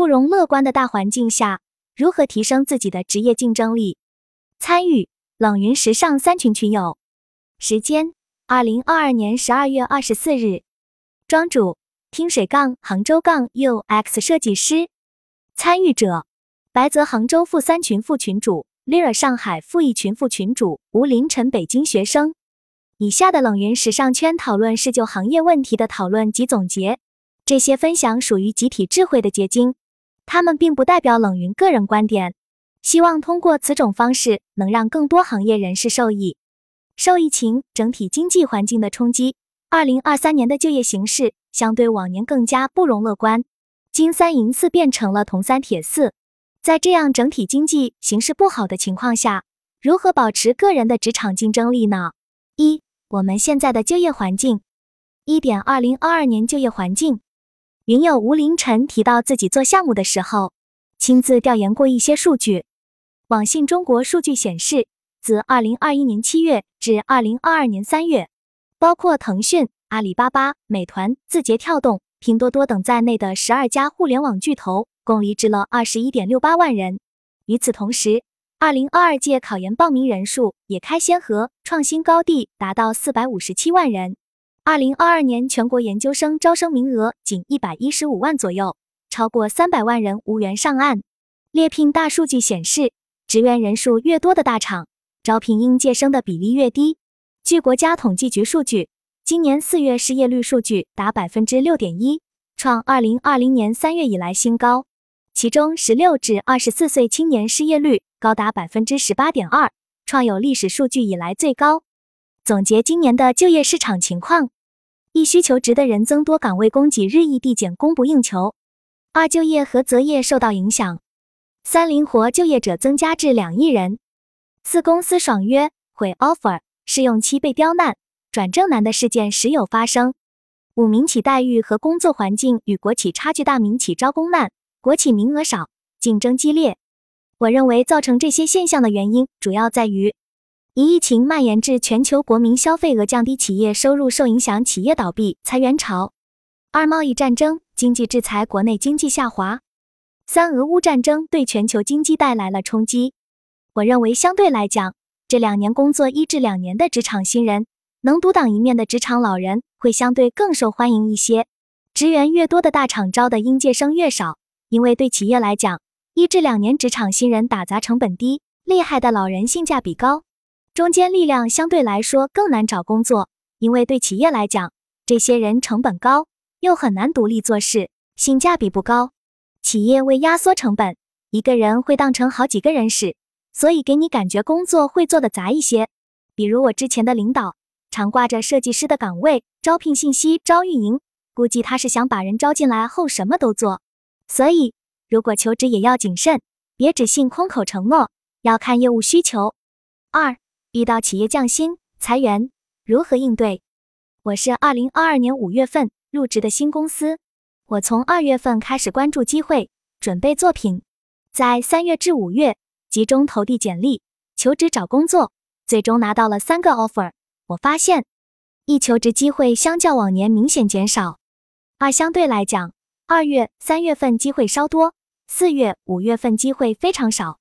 不容乐观的大环境下，如何提升自己的职业竞争力？参与冷云时尚三群群友，时间：二零二二年十二月二十四日。庄主：听水杠杭州杠 UX 设计师。参与者：白泽杭州副三群副群主，Lira 上海副一群副群主，吴凌晨北京学生。以下的冷云时尚圈讨论是就行业问题的讨论及总结，这些分享属于集体智慧的结晶，他们并不代表冷云个人观点。希望通过此种方式，能让更多行业人士受益。受疫情整体经济环境的冲击，二零二三年的就业形势相对往年更加不容乐观。金三银四变成了铜三铁四，在这样整体经济形势不好的情况下，如何保持个人的职场竞争力呢？一我们现在的就业环境，一点二零二二年就业环境。云友吴凌晨提到自己做项目的时候，亲自调研过一些数据。网信中国数据显示，自二零二一年七月至二零二二年三月，包括腾讯、阿里巴巴、美团、字节跳动、拼多多等在内的十二家互联网巨头共离职了二十一点六八万人。与此同时，二零二二届考研报名人数也开先河，创新高地，达到四百五十七万人。二零二二年全国研究生招生名额仅一百一十五万左右，超过三百万人无缘上岸。猎聘大数据显示，职员人数越多的大厂，招聘应届生的比例越低。据国家统计局数据，今年四月失业率数据达百分之六点一，创二零二零年三月以来新高。其中，十六至二十四岁青年失业率高达百分之十八点二，创有历史数据以来最高。总结今年的就业市场情况：一、需求值的人增多，岗位供给日益递减，供不应求；二、就业和择业受到影响；三、灵活就业者增加至两亿人；四、公司爽约毁 offer，试用期被刁难，转正难的事件时有发生；五、民企待遇和工作环境与国企差距大，民企招工难。国企名额少，竞争激烈。我认为造成这些现象的原因，主要在于一疫情蔓延至全球，国民消费额降低，企业收入受影响，企业倒闭、裁员潮；二贸易战争、经济制裁，国内经济下滑；三俄乌战争对全球经济带来了冲击。我认为相对来讲，这两年工作一至两年的职场新人，能独当一面的职场老人会相对更受欢迎一些。职员越多的大厂招的应届生越少。因为对企业来讲，一至两年职场新人打杂成本低，厉害的老人性价比高，中间力量相对来说更难找工作。因为对企业来讲，这些人成本高，又很难独立做事，性价比不高。企业为压缩成本，一个人会当成好几个人使，所以给你感觉工作会做的杂一些。比如我之前的领导，常挂着设计师的岗位，招聘信息招运营，估计他是想把人招进来后什么都做。所以，如果求职也要谨慎，别只信空口承诺，要看业务需求。二，遇到企业降薪、裁员，如何应对？我是二零二二年五月份入职的新公司，我从二月份开始关注机会，准备作品，在三月至五月集中投递简历、求职找工作，最终拿到了三个 offer。我发现，一求职机会相较往年明显减少，二相对来讲。二月、三月份机会稍多，四月、五月份机会非常少。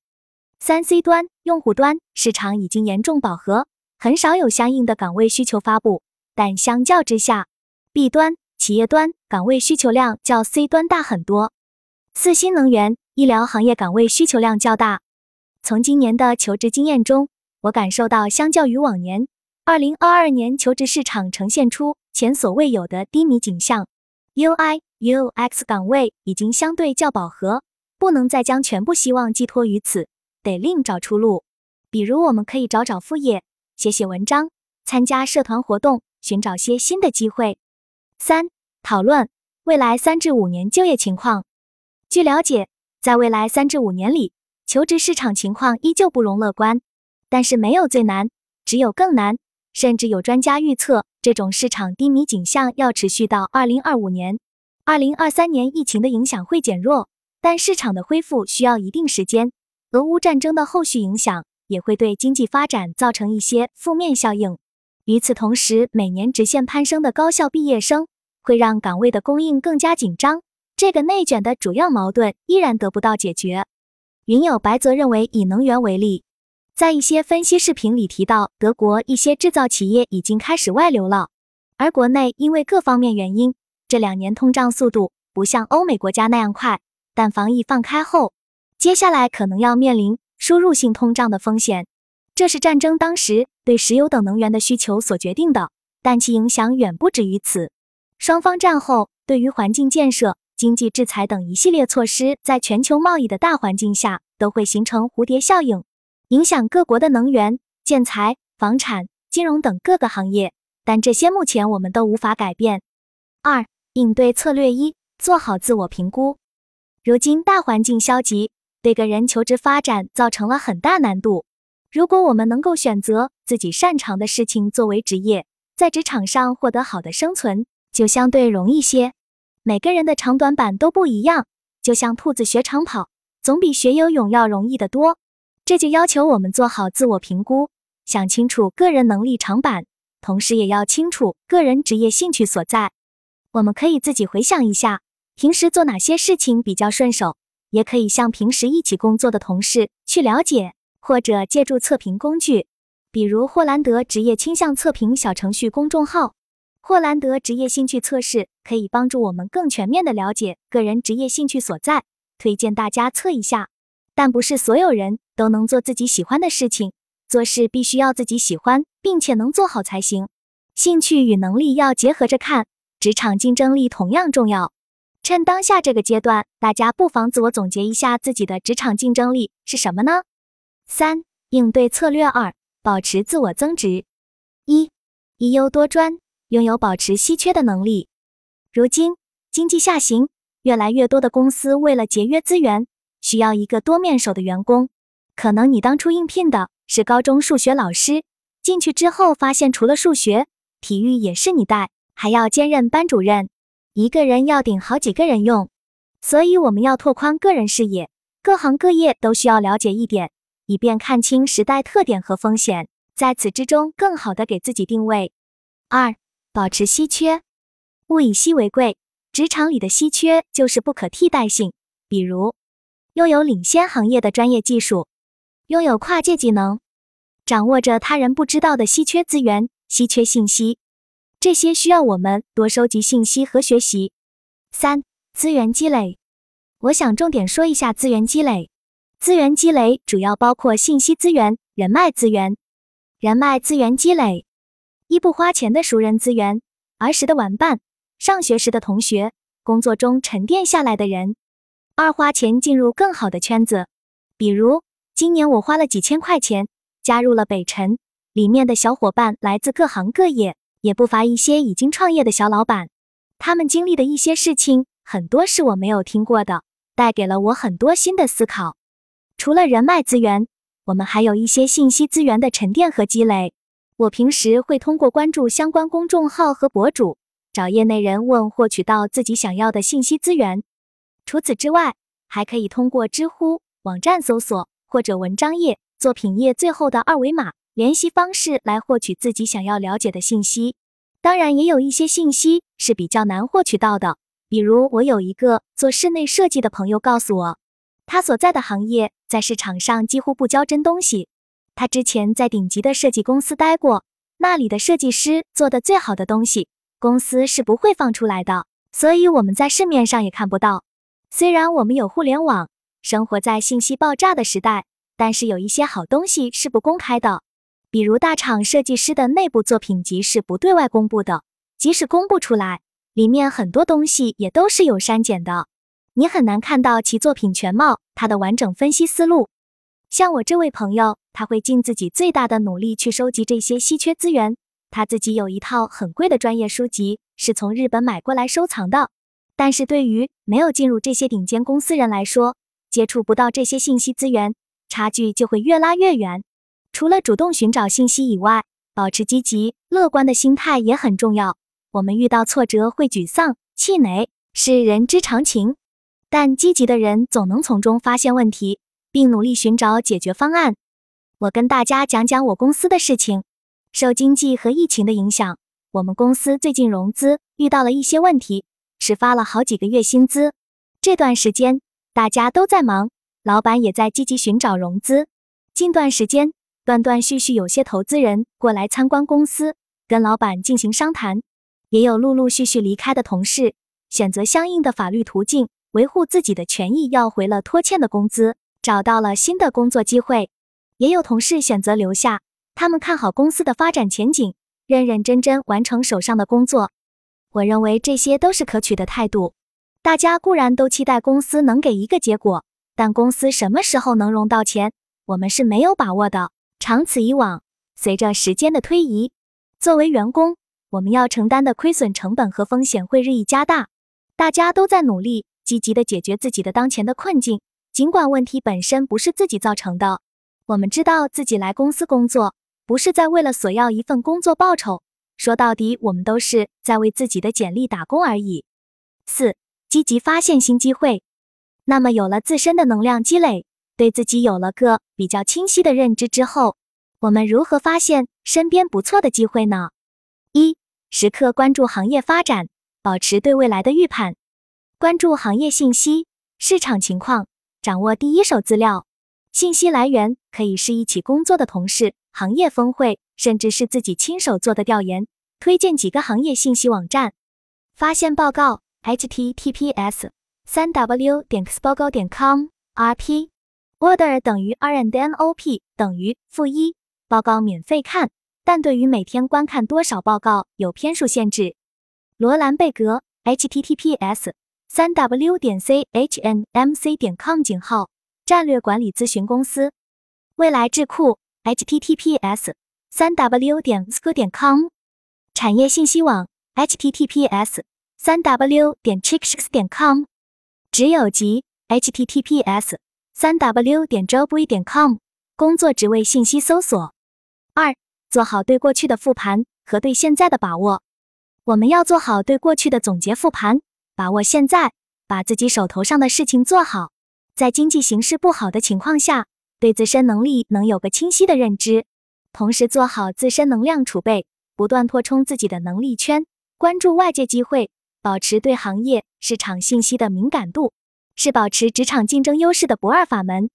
三 C 端、用户端市场已经严重饱和，很少有相应的岗位需求发布。但相较之下，B 端、企业端岗位需求量较 C 端大很多。四新能源、医疗行业岗位需求量较大。从今年的求职经验中，我感受到，相较于往年，二零二二年求职市场呈现出前所未有的低迷景象。UI。UX 岗位已经相对较饱和，不能再将全部希望寄托于此，得另找出路。比如，我们可以找找副业，写写文章，参加社团活动，寻找些新的机会。三、讨论未来三至五年就业情况。据了解，在未来三至五年里，求职市场情况依旧不容乐观。但是，没有最难，只有更难。甚至有专家预测，这种市场低迷景象要持续到二零二五年。二零二三年疫情的影响会减弱，但市场的恢复需要一定时间。俄乌战争的后续影响也会对经济发展造成一些负面效应。与此同时，每年直线攀升的高校毕业生会让岗位的供应更加紧张，这个内卷的主要矛盾依然得不到解决。云友白则认为，以能源为例，在一些分析视频里提到，德国一些制造企业已经开始外流了，而国内因为各方面原因，这两年通胀速度不像欧美国家那样快。但防疫放开后，接下来可能要面临输入性通胀的风险。这是战争当时对石油等能源的需求所决定的，但其影响远不止于此。双方战后对于环境建设。经济制裁等一系列措施，在全球贸易的大环境下，都会形成蝴蝶效应，影响各国的能源、建材、房产、金融等各个行业。但这些目前我们都无法改变。二、应对策略一：做好自我评估。如今大环境消极，对个人求职发展造成了很大难度。如果我们能够选择自己擅长的事情作为职业，在职场上获得好的生存，就相对容易些。每个人的长短板都不一样，就像兔子学长跑，总比学游泳要容易得多。这就要求我们做好自我评估，想清楚个人能力长板，同时也要清楚个人职业兴趣所在。我们可以自己回想一下，平时做哪些事情比较顺手，也可以向平时一起工作的同事去了解，或者借助测评工具，比如霍兰德职业倾向测评小程序公众号。霍兰德职业兴趣测试可以帮助我们更全面的了解个人职业兴趣所在，推荐大家测一下。但不是所有人都能做自己喜欢的事情，做事必须要自己喜欢，并且能做好才行。兴趣与能力要结合着看，职场竞争力同样重要。趁当下这个阶段，大家不妨自我总结一下自己的职场竞争力是什么呢？三、应对策略二：保持自我增值。一、一优多专。拥有保持稀缺的能力。如今经济下行，越来越多的公司为了节约资源，需要一个多面手的员工。可能你当初应聘的是高中数学老师，进去之后发现除了数学，体育也是你带，还要兼任班主任，一个人要顶好几个人用。所以我们要拓宽个人视野，各行各业都需要了解一点，以便看清时代特点和风险，在此之中更好的给自己定位。二。保持稀缺，物以稀为贵。职场里的稀缺就是不可替代性，比如拥有领先行业的专业技术，拥有跨界技能，掌握着他人不知道的稀缺资源、稀缺信息，这些需要我们多收集信息和学习。三、资源积累，我想重点说一下资源积累。资源积累主要包括信息资源、人脉资源、人脉资源积累。一不花钱的熟人资源，儿时的玩伴，上学时的同学，工作中沉淀下来的人；二花钱进入更好的圈子，比如今年我花了几千块钱加入了北辰，里面的小伙伴来自各行各业，也不乏一些已经创业的小老板，他们经历的一些事情很多是我没有听过的，带给了我很多新的思考。除了人脉资源，我们还有一些信息资源的沉淀和积累。我平时会通过关注相关公众号和博主，找业内人问获取到自己想要的信息资源。除此之外，还可以通过知乎网站搜索或者文章页、作品页最后的二维码联系方式来获取自己想要了解的信息。当然，也有一些信息是比较难获取到的，比如我有一个做室内设计的朋友告诉我，他所在的行业在市场上几乎不教真东西。他之前在顶级的设计公司待过，那里的设计师做的最好的东西，公司是不会放出来的，所以我们在市面上也看不到。虽然我们有互联网，生活在信息爆炸的时代，但是有一些好东西是不公开的，比如大厂设计师的内部作品集是不对外公布的，即使公布出来，里面很多东西也都是有删减的，你很难看到其作品全貌，他的完整分析思路。像我这位朋友，他会尽自己最大的努力去收集这些稀缺资源。他自己有一套很贵的专业书籍，是从日本买过来收藏的。但是对于没有进入这些顶尖公司人来说，接触不到这些信息资源，差距就会越拉越远。除了主动寻找信息以外，保持积极乐观的心态也很重要。我们遇到挫折会沮丧、气馁，是人之常情，但积极的人总能从中发现问题。并努力寻找解决方案。我跟大家讲讲我公司的事情。受经济和疫情的影响，我们公司最近融资遇到了一些问题，只发了好几个月薪资。这段时间大家都在忙，老板也在积极寻找融资。近段时间，断断续续有些投资人过来参观公司，跟老板进行商谈，也有陆陆续续离开的同事，选择相应的法律途径维护自己的权益，要回了拖欠的工资，找到了新的工作机会。也有同事选择留下，他们看好公司的发展前景，认认真真完成手上的工作。我认为这些都是可取的态度。大家固然都期待公司能给一个结果，但公司什么时候能融到钱？我们是没有把握的。长此以往，随着时间的推移，作为员工，我们要承担的亏损成本和风险会日益加大。大家都在努力，积极的解决自己的当前的困境，尽管问题本身不是自己造成的。我们知道自己来公司工作，不是在为了索要一份工作报酬。说到底，我们都是在为自己的简历打工而已。四，积极发现新机会。那么，有了自身的能量积累。对自己有了个比较清晰的认知之后，我们如何发现身边不错的机会呢？一、时刻关注行业发展，保持对未来的预判，关注行业信息、市场情况，掌握第一手资料。信息来源可以是一起工作的同事、行业峰会，甚至是自己亲手做的调研。推荐几个行业信息网站：发现报告 （https: 三 w 点 x 报告点 com），rp。Order 等于 R and N O P 等于负一，报告免费看，但对于每天观看多少报告有篇数限制。罗兰贝格 https 三 w 点 c h n m c 点 com 井号战略管理咨询公司。未来智库 https 三 w 点 sc 点 com 产业信息网 https 三 w 点 chicks 点 com 只有集 https 三 w 点 jobwe 点 com 工作职位信息搜索。二，做好对过去的复盘和对现在的把握。我们要做好对过去的总结复盘，把握现在，把自己手头上的事情做好。在经济形势不好的情况下，对自身能力能有个清晰的认知，同时做好自身能量储备，不断扩充自己的能力圈，关注外界机会，保持对行业市场信息的敏感度。是保持职场竞争优势的不二法门。